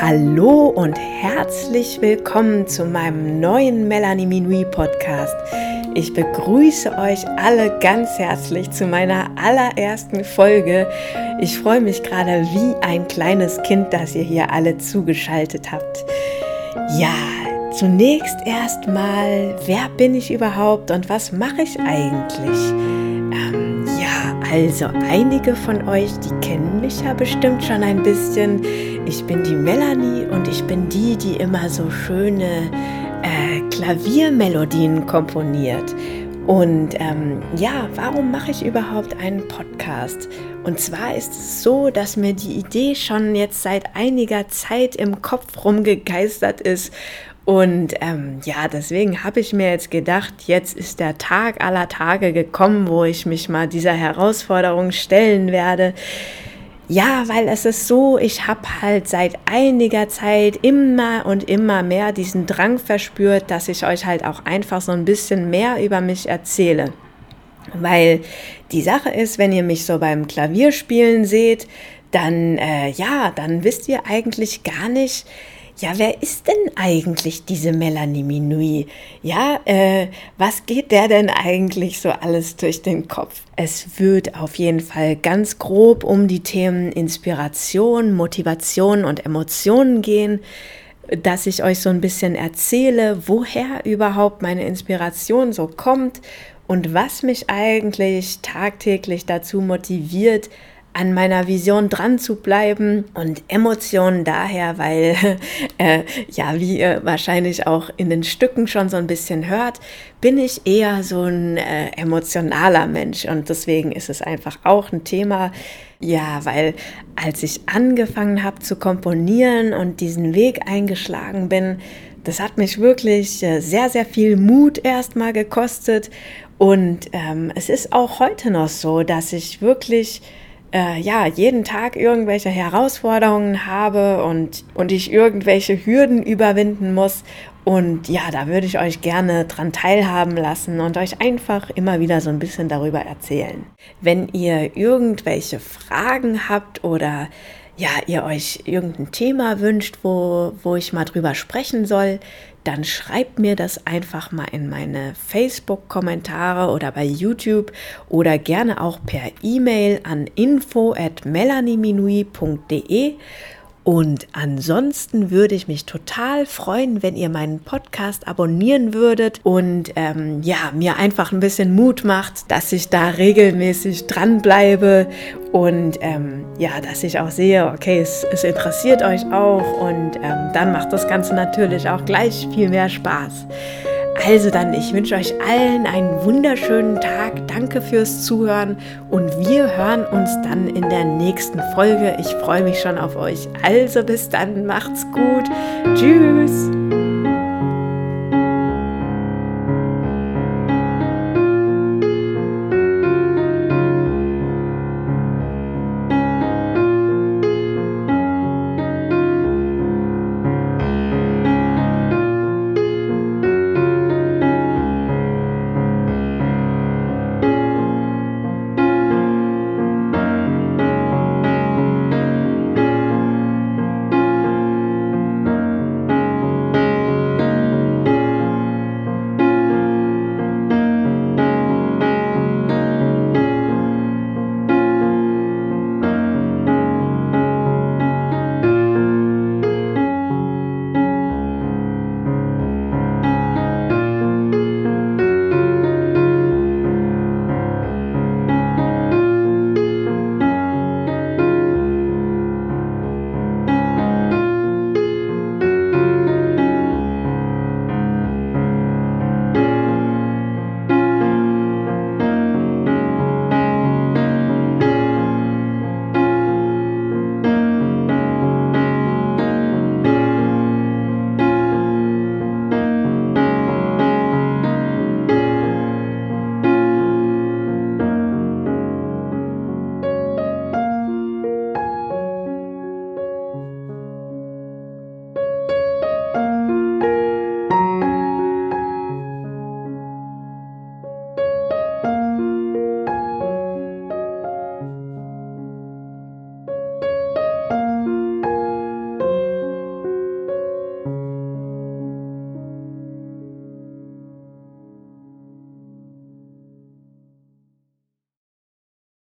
Hallo und herzlich willkommen zu meinem neuen Melanie Minui Podcast. Ich begrüße euch alle ganz herzlich zu meiner allerersten Folge. Ich freue mich gerade wie ein kleines Kind, dass ihr hier alle zugeschaltet habt. Ja, zunächst erstmal, wer bin ich überhaupt und was mache ich eigentlich? Ähm, also einige von euch, die kennen mich ja bestimmt schon ein bisschen. Ich bin die Melanie und ich bin die, die immer so schöne äh, Klaviermelodien komponiert. Und ähm, ja, warum mache ich überhaupt einen Podcast? Und zwar ist es so, dass mir die Idee schon jetzt seit einiger Zeit im Kopf rumgegeistert ist. Und ähm, ja, deswegen habe ich mir jetzt gedacht, jetzt ist der Tag aller Tage gekommen, wo ich mich mal dieser Herausforderung stellen werde. Ja, weil es ist so, ich habe halt seit einiger Zeit immer und immer mehr diesen Drang verspürt, dass ich euch halt auch einfach so ein bisschen mehr über mich erzähle. Weil die Sache ist, wenn ihr mich so beim Klavierspielen seht, dann äh, ja, dann wisst ihr eigentlich gar nicht, ja, wer ist denn eigentlich diese Melanie Minui? Ja, äh, was geht der denn eigentlich so alles durch den Kopf? Es wird auf jeden Fall ganz grob um die Themen Inspiration, Motivation und Emotionen gehen, dass ich euch so ein bisschen erzähle, woher überhaupt meine Inspiration so kommt und was mich eigentlich tagtäglich dazu motiviert, an meiner Vision dran zu bleiben und Emotionen daher, weil, äh, ja, wie ihr wahrscheinlich auch in den Stücken schon so ein bisschen hört, bin ich eher so ein äh, emotionaler Mensch. Und deswegen ist es einfach auch ein Thema, ja, weil als ich angefangen habe zu komponieren und diesen Weg eingeschlagen bin, das hat mich wirklich äh, sehr, sehr viel Mut erstmal gekostet. Und ähm, es ist auch heute noch so, dass ich wirklich äh, ja, jeden Tag irgendwelche Herausforderungen habe und, und ich irgendwelche Hürden überwinden muss. Und ja, da würde ich euch gerne dran teilhaben lassen und euch einfach immer wieder so ein bisschen darüber erzählen. Wenn ihr irgendwelche Fragen habt oder ja, ihr euch irgendein Thema wünscht, wo, wo ich mal drüber sprechen soll, dann schreibt mir das einfach mal in meine Facebook-Kommentare oder bei YouTube oder gerne auch per E-Mail an info at melanieminui.de und ansonsten würde ich mich total freuen, wenn ihr meinen Podcast abonnieren würdet und ähm, ja, mir einfach ein bisschen Mut macht, dass ich da regelmäßig dranbleibe und ähm, ja, dass ich auch sehe, okay, es, es interessiert euch auch und ähm, dann macht das Ganze natürlich auch gleich viel mehr Spaß. Also dann, ich wünsche euch allen einen wunderschönen Tag. Danke fürs Zuhören und wir hören uns dann in der nächsten Folge. Ich freue mich schon auf euch. Also bis dann, macht's gut. Tschüss.